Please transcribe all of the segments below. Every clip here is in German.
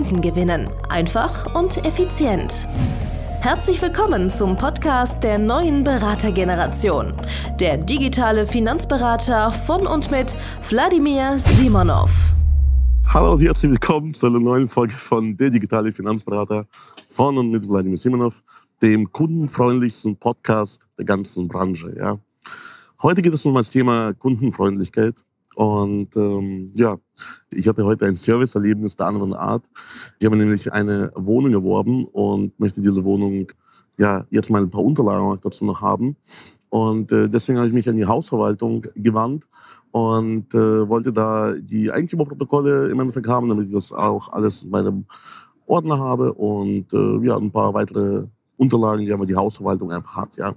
Kunden gewinnen. Einfach und effizient. Herzlich willkommen zum Podcast der neuen Beratergeneration. Der digitale Finanzberater von und mit Wladimir Simonov. Hallo und herzlich willkommen zu einer neuen Folge von Der digitale Finanzberater von und mit Wladimir Simonov, dem kundenfreundlichsten Podcast der ganzen Branche. Ja. Heute geht es um das Thema Kundenfreundlichkeit. Und ähm, ja, ich hatte heute ein Serviceerlebnis der anderen Art. Ich habe nämlich eine Wohnung erworben und möchte diese Wohnung ja jetzt mal ein paar Unterlagen dazu noch haben. Und äh, deswegen habe ich mich an die Hausverwaltung gewandt und äh, wollte da die Eigentümerprotokolle im Endeffekt haben, damit ich das auch alles in meinem Ordner habe und äh, ja, ein paar weitere Unterlagen, die aber die Hausverwaltung einfach hat, ja.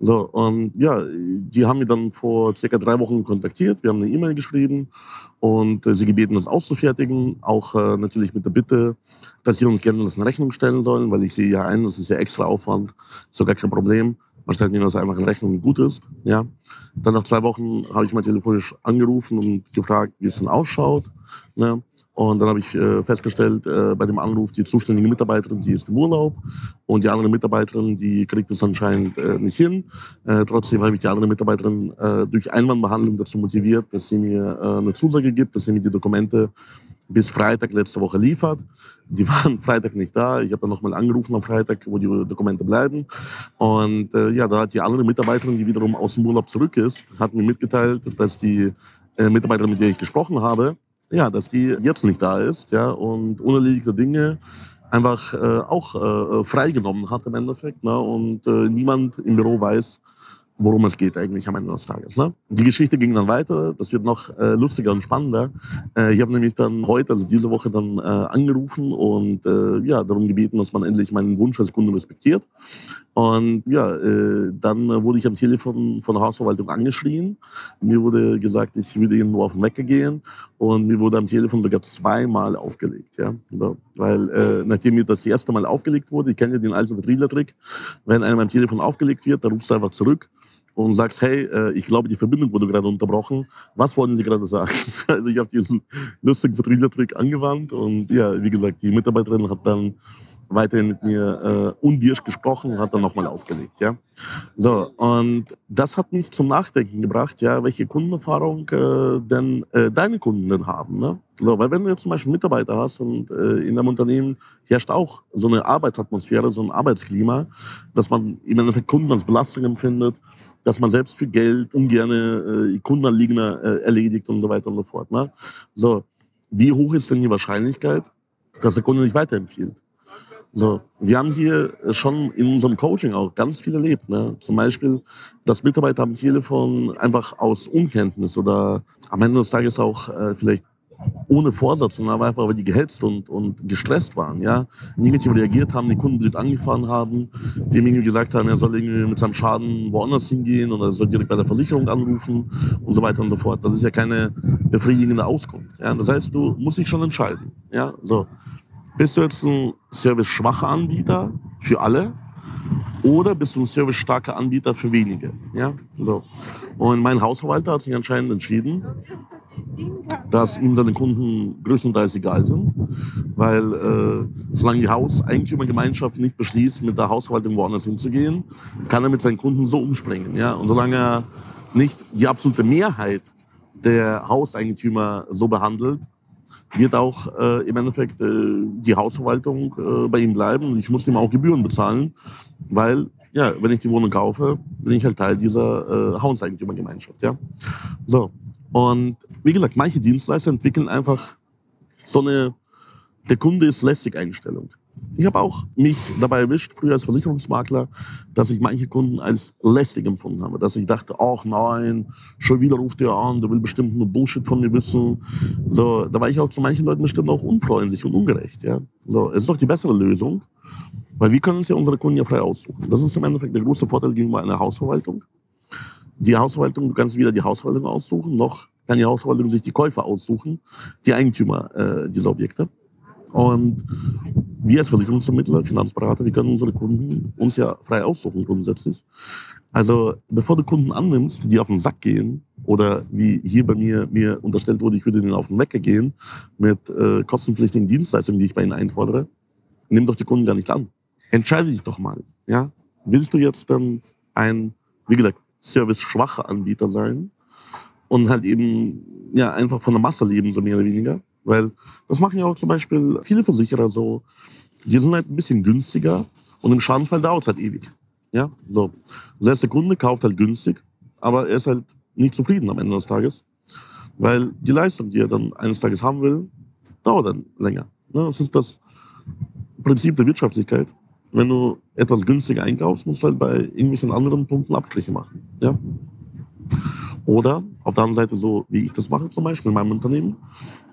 So, und ja, die haben mich dann vor circa drei Wochen kontaktiert. Wir haben eine E-Mail geschrieben und äh, sie gebeten, das auszufertigen. Auch äh, natürlich mit der Bitte, dass sie uns gerne das in Rechnung stellen sollen, weil ich sehe ja ein, das ist ja extra Aufwand, sogar kein Problem. Man stellt mir das einfach in Rechnung gut ist. Ja. Dann nach zwei Wochen habe ich mal telefonisch angerufen und gefragt, wie es denn ausschaut. Ne? Und dann habe ich äh, festgestellt, äh, bei dem Anruf, die zuständige Mitarbeiterin, die ist im Urlaub und die andere Mitarbeiterin, die kriegt es anscheinend äh, nicht hin. Äh, trotzdem habe ich die andere Mitarbeiterin äh, durch Einwandbehandlung dazu motiviert, dass sie mir äh, eine Zusage gibt, dass sie mir die Dokumente bis Freitag letzte Woche liefert. Die waren Freitag nicht da. Ich habe dann nochmal angerufen am Freitag, wo die Dokumente bleiben. Und ja, da hat die andere Mitarbeiterin, die wiederum aus dem Urlaub zurück ist, hat mir mitgeteilt, dass die Mitarbeiterin, mit der ich gesprochen habe, ja, dass die jetzt nicht da ist, ja, und unerledigte Dinge einfach äh, auch äh, freigenommen hat im Endeffekt, ne, und äh, niemand im Büro weiß, worum es geht eigentlich am Ende des Tages. Ne? Die Geschichte ging dann weiter, das wird noch äh, lustiger und spannender. Äh, ich habe nämlich dann heute, also diese Woche dann äh, angerufen und äh, ja, darum gebeten, dass man endlich meinen Wunsch als Kunde respektiert. Und ja, äh, dann wurde ich am Telefon von der Hausverwaltung angeschrien. Mir wurde gesagt, ich würde ihnen nur auf den Wecker gehen und mir wurde am Telefon sogar zweimal aufgelegt. Ja? Weil äh, nachdem mir das erste Mal aufgelegt wurde, ich kenne ja den alten Vertrieblertrick, wenn einem am Telefon aufgelegt wird, dann rufst du einfach zurück und sagst, hey, äh, ich glaube, die Verbindung wurde gerade unterbrochen. Was wollten Sie gerade sagen? also ich habe diesen lustigen Vertrieblertrick angewandt und ja, wie gesagt, die Mitarbeiterin hat dann weiterhin mit mir äh, unwirsch gesprochen und hat dann nochmal aufgelegt. Ja? So, und das hat mich zum Nachdenken gebracht, ja, welche Kundenerfahrung äh, denn äh, deine Kunden denn haben. Ne? So, weil wenn du jetzt zum Beispiel Mitarbeiter hast und äh, in einem Unternehmen herrscht auch so eine Arbeitsatmosphäre, so ein Arbeitsklima, dass man im Endeffekt Kunden als Belastung empfindet, dass man selbst für Geld ungerne äh, Kundenanliegender äh, erledigt und so weiter und so fort. Ne? So, wie hoch ist denn die Wahrscheinlichkeit, dass der Kunde nicht weiterempfiehlt? So, wir haben hier schon in unserem Coaching auch ganz viel erlebt. Ne? Zum Beispiel, dass Mitarbeiter am Telefon einfach aus Unkenntnis oder am Ende des Tages auch äh, vielleicht ohne Vorsatz, sondern einfach, weil die gehetzt und, und gestresst waren, ja, negativ reagiert haben, den Kunden blöd angefahren haben, dem irgendwie gesagt haben, er soll irgendwie mit seinem Schaden woanders hingehen oder er soll direkt bei der Versicherung anrufen und so weiter und so fort. Das ist ja keine befriedigende Auskunft. Ja. Das heißt, du musst dich schon entscheiden. Ja. So. Bist du jetzt ein service-schwacher Anbieter für alle oder bist du ein service-starker Anbieter für wenige? Ja. So. Und mein Hausverwalter hat sich anscheinend entschieden, dass ihm seine Kunden größtenteils egal sind, weil äh, solange die Hauseigentümergemeinschaft nicht beschließt, mit der Hausverwaltung woanders hinzugehen, kann er mit seinen Kunden so umspringen. Ja? Und solange er nicht die absolute Mehrheit der Hauseigentümer so behandelt, wird auch äh, im Endeffekt äh, die Hausverwaltung äh, bei ihm bleiben ich muss ihm auch Gebühren bezahlen, weil ja, wenn ich die Wohnung kaufe, bin ich halt Teil dieser äh, Hauseigentümergemeinschaft. Ja? So, und wie gesagt, manche Dienstleister entwickeln einfach so eine der Kunde ist lästig Einstellung. Ich habe auch mich dabei erwischt, früher als Versicherungsmakler, dass ich manche Kunden als lästig empfunden habe. Dass ich dachte, ach nein, schon wieder ruft er an, der will bestimmt nur Bullshit von mir wissen. So, da war ich auch zu manchen Leuten bestimmt auch unfreundlich und ungerecht. Ja? So, es ist doch die bessere Lösung, weil wir können uns ja unsere Kunden ja frei aussuchen. Das ist im Endeffekt der große Vorteil gegenüber einer Hausverwaltung. Die Hausverwaltung, du kannst weder die Hausverwaltung aussuchen, noch kann die Hausverwaltung sich die Käufer aussuchen, die Eigentümer äh, dieser Objekte. Und wir als Versicherungsvermittler, Finanzberater, wir können unsere Kunden uns ja frei aussuchen grundsätzlich. Also bevor du Kunden annimmst, die auf den Sack gehen oder wie hier bei mir mir unterstellt wurde, ich würde ihnen auf den Wecker gehen mit äh, kostenpflichtigen Dienstleistungen, die ich bei ihnen einfordere, nimm doch die Kunden gar nicht an. Entscheide dich doch mal. Ja? Willst du jetzt dann ein, wie gesagt, service-schwacher Anbieter sein und halt eben ja einfach von der Masse leben, so mehr oder weniger? Weil das machen ja auch zum Beispiel viele Versicherer so. Die sind halt ein bisschen günstiger und im Schadensfall dauert es halt ewig. Ja, so. Heißt, der Kunde kauft halt günstig, aber er ist halt nicht zufrieden am Ende des Tages. Weil die Leistung, die er dann eines Tages haben will, dauert dann länger. Das ist das Prinzip der Wirtschaftlichkeit. Wenn du etwas günstiger einkaufst, musst du halt bei irgendwelchen anderen Punkten Abstriche machen. Ja? Oder auf der anderen Seite so, wie ich das mache zum Beispiel in meinem Unternehmen.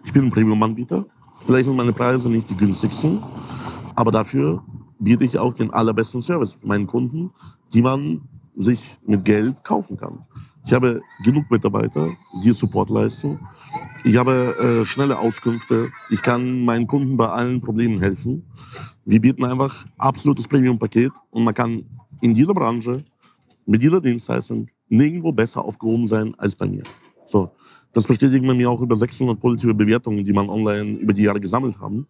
Ich bin ein Premium-Anbieter. Vielleicht sind meine Preise nicht die günstigsten, aber dafür biete ich auch den allerbesten Service für meinen Kunden, die man sich mit Geld kaufen kann. Ich habe genug Mitarbeiter, die Support leisten. Ich habe äh, schnelle Auskünfte. Ich kann meinen Kunden bei allen Problemen helfen. Wir bieten einfach absolutes Premium-Paket und man kann in dieser Branche mit dieser Dienstleistung nirgendwo besser aufgehoben sein als bei mir. So, das bestätigen bei mir auch über 600 positive Bewertungen, die man online über die Jahre gesammelt haben.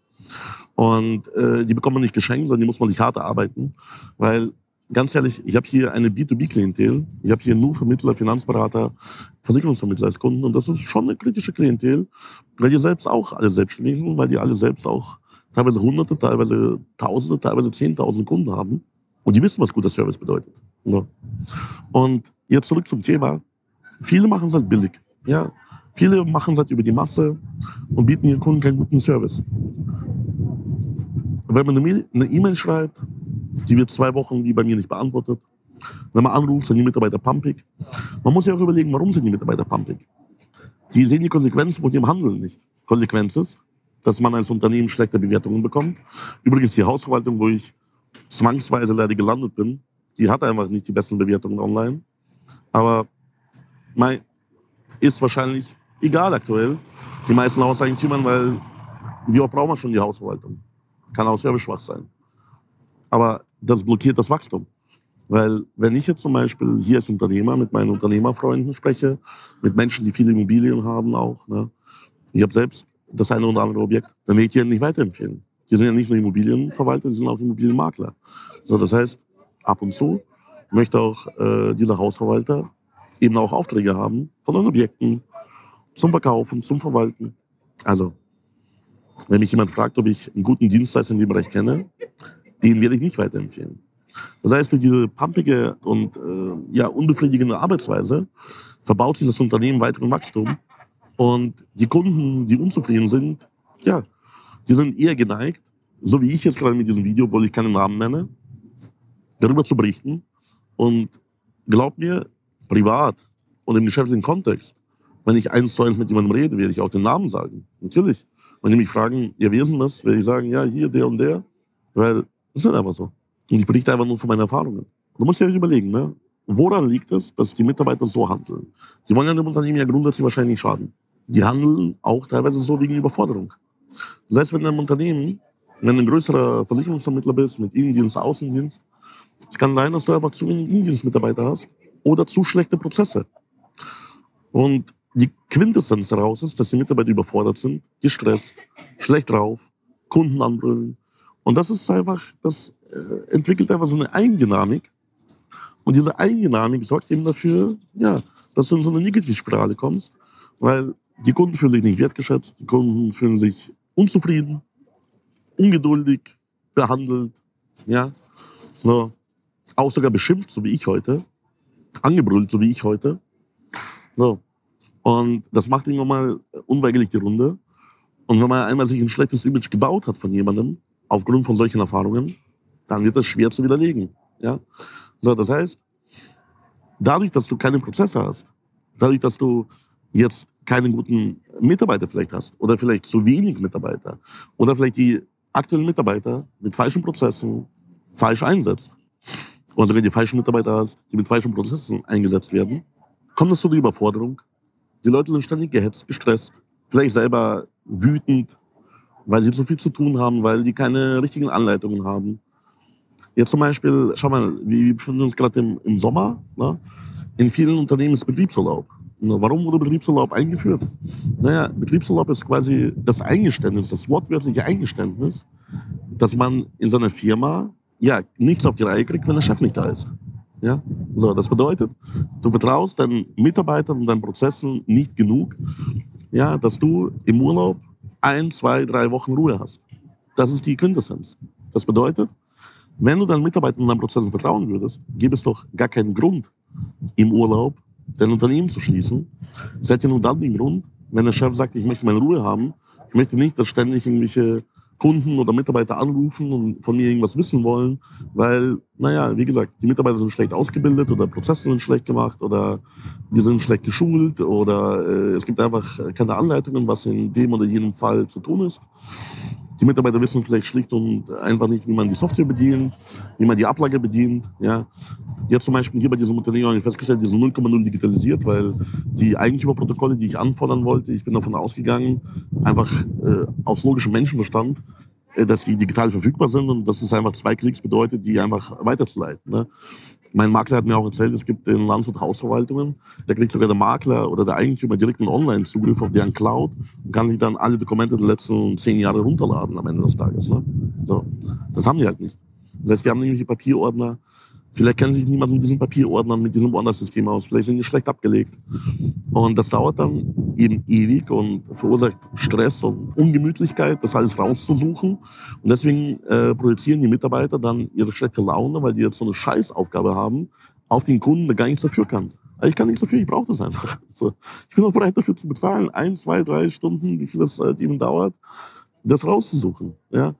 Und äh, die bekommt man nicht geschenkt, sondern die muss man sich hart erarbeiten. Weil, ganz ehrlich, ich habe hier eine B2B-Klientel. Ich habe hier nur Vermittler, Finanzberater, Versicherungsvermittler als Kunden. Und das ist schon eine kritische Klientel, weil die selbst auch alle selbstständig sind, weil die alle selbst auch teilweise Hunderte, teilweise Tausende, teilweise Zehntausend Kunden haben. Und die wissen, was guter Service bedeutet. So. Und jetzt zurück zum Thema. Viele machen es halt billig. Ja, viele machen es halt über die Masse und bieten ihren Kunden keinen guten Service. Wenn man eine E-Mail schreibt, die wird zwei Wochen wie bei mir nicht beantwortet. Wenn man anruft, sind die Mitarbeiter pumpig. Man muss ja auch überlegen, warum sind die Mitarbeiter pumpig? Die sehen die Konsequenzen von ihrem Handeln nicht. Konsequenz ist, dass man als Unternehmen schlechte Bewertungen bekommt. Übrigens die Hausverwaltung, wo ich zwangsweise leider gelandet bin, die hat einfach nicht die besten Bewertungen online. Aber mein, ist wahrscheinlich egal aktuell. Die meisten Hauseigentümern, weil wie oft braucht man schon die Hausverwaltung? Kann auch sehr schwach sein. Aber das blockiert das Wachstum. Weil wenn ich jetzt zum Beispiel hier als Unternehmer mit meinen Unternehmerfreunden spreche, mit Menschen, die viele Immobilien haben auch, ne, ich habe selbst das eine oder andere Objekt, dann will ich die nicht weiterempfehlen. Die sind ja nicht nur Immobilienverwalter, die sind auch Immobilienmakler. So, das heißt, ab und zu möchte auch äh, dieser Hausverwalter eben auch Aufträge haben von den Objekten zum Verkaufen, zum Verwalten. Also, wenn mich jemand fragt, ob ich einen guten Dienstleister in dem Bereich kenne, den werde ich nicht weiterempfehlen. Das heißt, durch diese pumpige und äh, ja, unbefriedigende Arbeitsweise verbaut sich das Unternehmen weiteren Wachstum. Und die Kunden, die unzufrieden sind, ja, die sind eher geneigt, so wie ich jetzt gerade mit diesem Video, obwohl ich keinen Namen nenne, darüber zu berichten. Und glaubt mir, privat und im geschäftlichen Kontext, wenn ich eins zu eins mit jemandem rede, werde ich auch den Namen sagen. Natürlich. Wenn die mich fragen, ist denn das? Werde ich sagen, ja, hier, der und der. Weil, das ist nicht einfach so. Und ich berichte einfach nur von meinen Erfahrungen. Du musst dir ja überlegen, ne? Woran liegt es, dass die Mitarbeiter so handeln? Die wollen ja dem Unternehmen ja grundsätzlich wahrscheinlich schaden. Die handeln auch teilweise so wegen Überforderung. Das heißt, wenn im Unternehmen, wenn du ein größerer Versicherungsvermittler bist, mit Innendienst, Außendienst, es kann sein, dass du einfach zu wenig Innendienstmitarbeiter hast oder zu schlechte Prozesse. Und die Quintessenz daraus ist, dass die Mitarbeiter überfordert sind, gestresst, schlecht drauf, Kunden anbrüllen. Und das ist einfach, das äh, entwickelt einfach so eine Eigendynamik. Und diese Eigendynamik sorgt eben dafür, ja, dass du in so eine Negativspirale kommst, weil die Kunden fühlen sich nicht wertgeschätzt, die Kunden fühlen sich unzufrieden, ungeduldig, behandelt, ja, so, auch sogar beschimpft, so wie ich heute angebrüllt, so wie ich heute. So. Und das macht irgendwann mal unweigerlich die Runde. Und wenn man einmal sich ein schlechtes Image gebaut hat von jemandem, aufgrund von solchen Erfahrungen, dann wird das schwer zu widerlegen. Ja? So, das heißt, dadurch, dass du keine Prozesse hast, dadurch, dass du jetzt keinen guten Mitarbeiter vielleicht hast oder vielleicht zu wenig Mitarbeiter oder vielleicht die aktuellen Mitarbeiter mit falschen Prozessen falsch einsetzt oder sogar die falschen Mitarbeiter hast, die mit falschen Prozessen eingesetzt werden, kommt es zu der Überforderung. Die Leute sind ständig gehetzt, gestresst, vielleicht selber wütend, weil sie zu viel zu tun haben, weil die keine richtigen Anleitungen haben. Jetzt zum Beispiel, schau mal, wir befinden uns gerade im, im Sommer. Ne? In vielen Unternehmen ist Betriebsurlaub. Warum wurde Betriebsurlaub eingeführt? Naja, Betriebsurlaub ist quasi das Eingeständnis, das wortwörtliche Eingeständnis, dass man in seiner Firma ja nichts auf die Reihe kriegt, wenn der Chef nicht da ist. Ja? So, das bedeutet, du vertraust deinen Mitarbeitern und deinen Prozessen nicht genug, ja, dass du im Urlaub ein, zwei, drei Wochen Ruhe hast. Das ist die Quintessenz. Das bedeutet, wenn du deinen Mitarbeitern und deinen Prozessen vertrauen würdest, gäbe es doch gar keinen Grund, im Urlaub dein Unternehmen zu schließen. Seid ihr nur dann den Grund, wenn der Chef sagt, ich möchte meine Ruhe haben, ich möchte nicht, dass ständig irgendwelche Kunden oder Mitarbeiter anrufen und von mir irgendwas wissen wollen, weil, naja, wie gesagt, die Mitarbeiter sind schlecht ausgebildet oder Prozesse sind schlecht gemacht oder die sind schlecht geschult oder äh, es gibt einfach keine Anleitungen, was in dem oder jenem Fall zu tun ist. Die Mitarbeiter wissen vielleicht schlicht und einfach nicht, wie man die Software bedient, wie man die Ablage bedient. Ja. Jetzt zum Beispiel hier bei diesem Unternehmen habe ich festgestellt, die sind 0,0 digitalisiert, weil die Eigentümerprotokolle, die ich anfordern wollte, ich bin davon ausgegangen, einfach äh, aus logischem Menschenverstand, äh, dass die digital verfügbar sind und dass es einfach zwei Klicks bedeutet, die einfach weiterzuleiten. Ne. Mein Makler hat mir auch erzählt, es gibt in Landshut Hausverwaltungen, da kriegt sogar der Makler oder der Eigentümer direkt einen Online-Zugriff auf deren Cloud und kann sich dann alle Dokumente der letzten zehn Jahre runterladen am Ende des Tages. Ne? So, das haben die halt nicht. Das heißt, wir haben nämlich Papierordner, Vielleicht kennen sich niemand mit diesen Papierordnern, mit diesem Ordnersystem aus. Vielleicht sind die schlecht abgelegt. Und das dauert dann eben ewig und verursacht Stress und Ungemütlichkeit, das alles rauszusuchen. Und deswegen äh, projizieren die Mitarbeiter dann ihre schlechte Laune, weil die jetzt so eine Scheißaufgabe haben, auf den Kunden, der gar nichts dafür kann. Ich kann nichts dafür, ich brauche das einfach. So. Ich bin auch bereit dafür zu bezahlen. Ein, zwei, drei Stunden, wie viel das halt eben dauert, das rauszusuchen. Ja.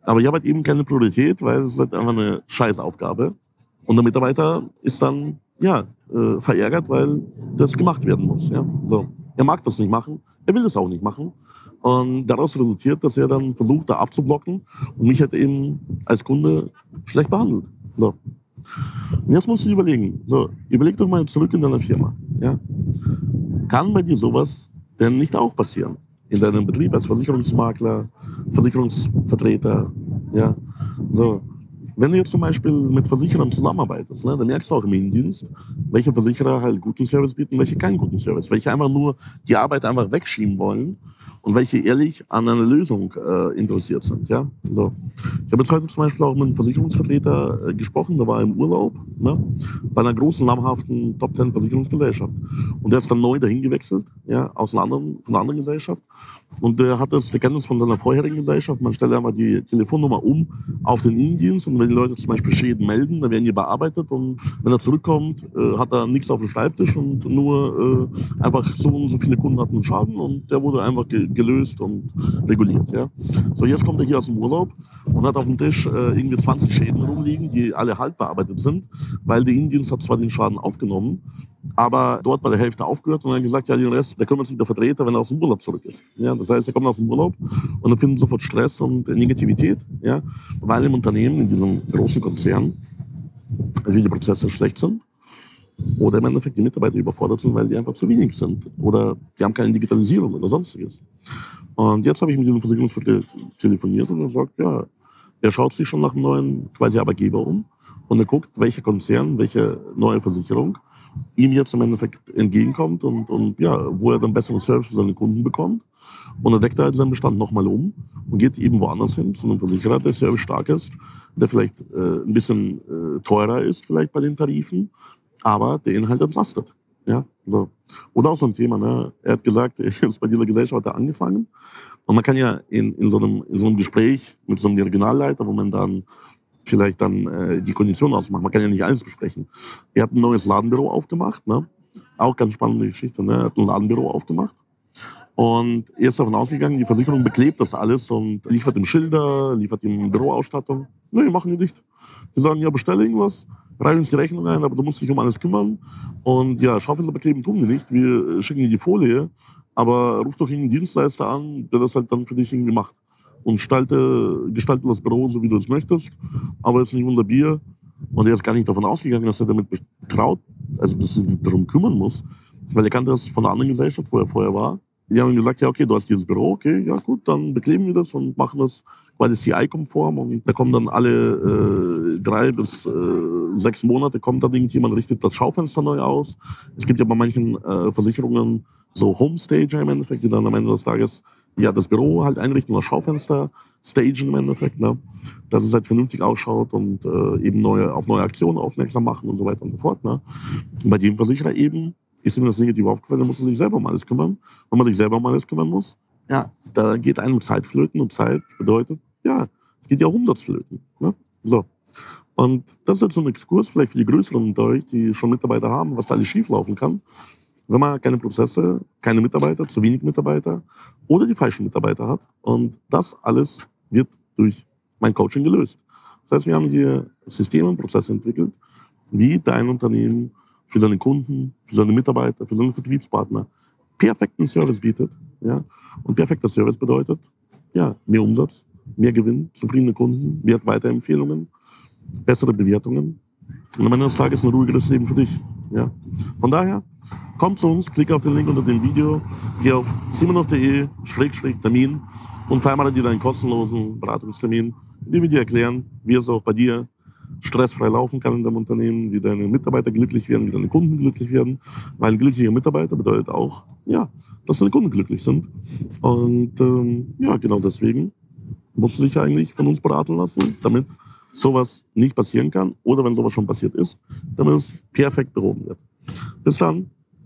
Aber ich habe halt eben keine Priorität, weil es ist halt einfach eine Scheißaufgabe. Und der Mitarbeiter ist dann ja äh, verärgert, weil das gemacht werden muss. Ja? So. Er mag das nicht machen, er will das auch nicht machen. Und daraus resultiert, dass er dann versucht, da abzublocken und mich halt eben als Kunde schlecht behandelt. So. Und jetzt musst du überlegen, so, überleg doch mal zurück in deiner Firma. Ja? Kann bei dir sowas denn nicht auch passieren? In deinem Betrieb als Versicherungsmakler, Versicherungsvertreter, ja, so. Wenn du jetzt zum Beispiel mit Versicherern zusammenarbeitest, ne, dann merkst du auch im Innendienst, welche Versicherer halt guten Service bieten, welche keinen guten Service, welche einfach nur die Arbeit einfach wegschieben wollen und welche ehrlich an einer Lösung äh, interessiert sind. Ja? So. Ich habe jetzt heute zum Beispiel auch mit einem Versicherungsvertreter äh, gesprochen, der war im Urlaub ne? bei einer großen, namhaften Top Ten Versicherungsgesellschaft. Und der ist dann neu dahin gewechselt, ja, aus einer anderen, von einer anderen Gesellschaft. Und der hat das, der kennt das von seiner vorherigen Gesellschaft. Man stellt einfach die Telefonnummer um auf den Innendienst und wenn die Leute zum Beispiel Schäden melden, dann werden die bearbeitet und wenn er zurückkommt, äh, hat er nichts auf dem Schreibtisch und nur äh, einfach so und so viele Kunden hatten Schaden und der wurde einfach ge gelöst und reguliert. Ja. So, jetzt kommt er hier aus dem Urlaub und hat auf dem Tisch äh, irgendwie 20 Schäden rumliegen, die alle halb bearbeitet sind, weil der Innendienst hat zwar den Schaden aufgenommen, aber dort bei der Hälfte aufgehört und dann gesagt, ja, den Rest, der kümmert sich der Vertreter, wenn er aus dem Urlaub zurück ist. Ja, das heißt, er kommt aus dem Urlaub und dann findet sofort Stress und Negativität, ja, weil im Unternehmen, in diesem großen Konzern, die Prozesse schlecht sind oder im Endeffekt die Mitarbeiter überfordert sind, weil die einfach zu wenig sind oder die haben keine Digitalisierung oder sonstiges. Und jetzt habe ich mit diesem Versicherungsvertreter telefoniert und er sagt, ja, er schaut sich schon nach einem neuen quasi Arbeitgeber um und er guckt, welcher Konzern, welche neue Versicherung ihm jetzt im Endeffekt entgegenkommt und, und ja, wo er dann besseren Service für seine Kunden bekommt. Und er deckt halt seinen Bestand nochmal um und geht eben woanders hin, zu einem Versicherer, der service stark ist, der vielleicht äh, ein bisschen äh, teurer ist, vielleicht bei den Tarifen, aber der ihn halt entlastet. Ja, so. Oder auch so ein Thema, ne? Er hat gesagt, er ist bei dieser Gesellschaft hat er angefangen. Und man kann ja in, in, so einem, in so einem Gespräch mit so einem Regionalleiter, wo man dann vielleicht dann äh, die Konditionen ausmacht. Man kann ja nicht alles besprechen. Er hat ein neues Ladenbüro aufgemacht, ne? Auch ganz spannende Geschichte, ne? Er hat ein Ladenbüro aufgemacht. Und er ist davon ausgegangen, die Versicherung beklebt das alles und liefert ihm Schilder, liefert ihm Büroausstattung. Nee, machen die nicht. Sie sagen, ja, bestell irgendwas, reichen uns die Rechnung ein, aber du musst dich um alles kümmern. Und ja, Schaufenster bekleben tun wir nicht. Wir schicken dir die Folie, aber ruf doch irgendeinen Dienstleister an, der das halt dann für dich irgendwie macht. Und gestalte, gestalte das Büro so, wie du es möchtest, aber es ist nicht unser Bier. Und er ist gar nicht davon ausgegangen, dass er damit betraut, also dass er sich darum kümmern muss, weil er kannte das von einer anderen Gesellschaft, wo er vorher war. Die haben gesagt, ja, okay, du hast dieses Büro, okay, ja gut, dann bekleben wir das und machen das quasi CI-konform und da kommen dann alle äh, drei bis äh, sechs Monate kommt dann irgendjemand, richtet das Schaufenster neu aus. Es gibt ja bei manchen äh, Versicherungen so Homestager im Endeffekt, die dann am Ende des Tages ja das Büro halt einrichten oder Schaufenster stagen im Endeffekt, ne? dass es halt vernünftig ausschaut und äh, eben neue, auf neue Aktionen aufmerksam machen und so weiter und so fort. Ne? Und bei dem Versicherer eben ist ihm das negativ aufgefallen, dann muss er sich selber um alles kümmern. Wenn man sich selber um alles kümmern muss, ja, da geht einem Zeit flöten und Zeit bedeutet, ja, es geht ja auch Umsatz flöten. Ne? So. Und das ist jetzt so ein Exkurs vielleicht für die Größeren unter euch, die schon Mitarbeiter haben, was da alles schieflaufen kann, wenn man keine Prozesse, keine Mitarbeiter, zu wenig Mitarbeiter oder die falschen Mitarbeiter hat. Und das alles wird durch mein Coaching gelöst. Das heißt, wir haben hier Systeme und Prozesse entwickelt, wie dein Unternehmen für seine Kunden, für seine Mitarbeiter, für seine Vertriebspartner perfekten Service bietet. Ja? Und perfekter Service bedeutet ja, mehr Umsatz, mehr Gewinn, zufriedene Kunden, Wertweiterempfehlungen, bessere Bewertungen und am Ende des Tages ein ruhigeres Leben für dich. Ja? Von daher, komm zu uns, klick auf den Link unter dem Video, geh auf simonov.de-termin und vereinbare dir deinen kostenlosen Beratungstermin, in dem wir dir erklären, wie es auch bei dir stressfrei laufen kann in deinem Unternehmen, wie deine Mitarbeiter glücklich werden, wie deine Kunden glücklich werden. Weil ein glücklicher Mitarbeiter bedeutet auch, ja, dass deine Kunden glücklich sind. Und ähm, ja, genau deswegen musst du dich eigentlich von uns beraten lassen, damit sowas nicht passieren kann oder wenn sowas schon passiert ist, damit es perfekt behoben wird. Bis dann,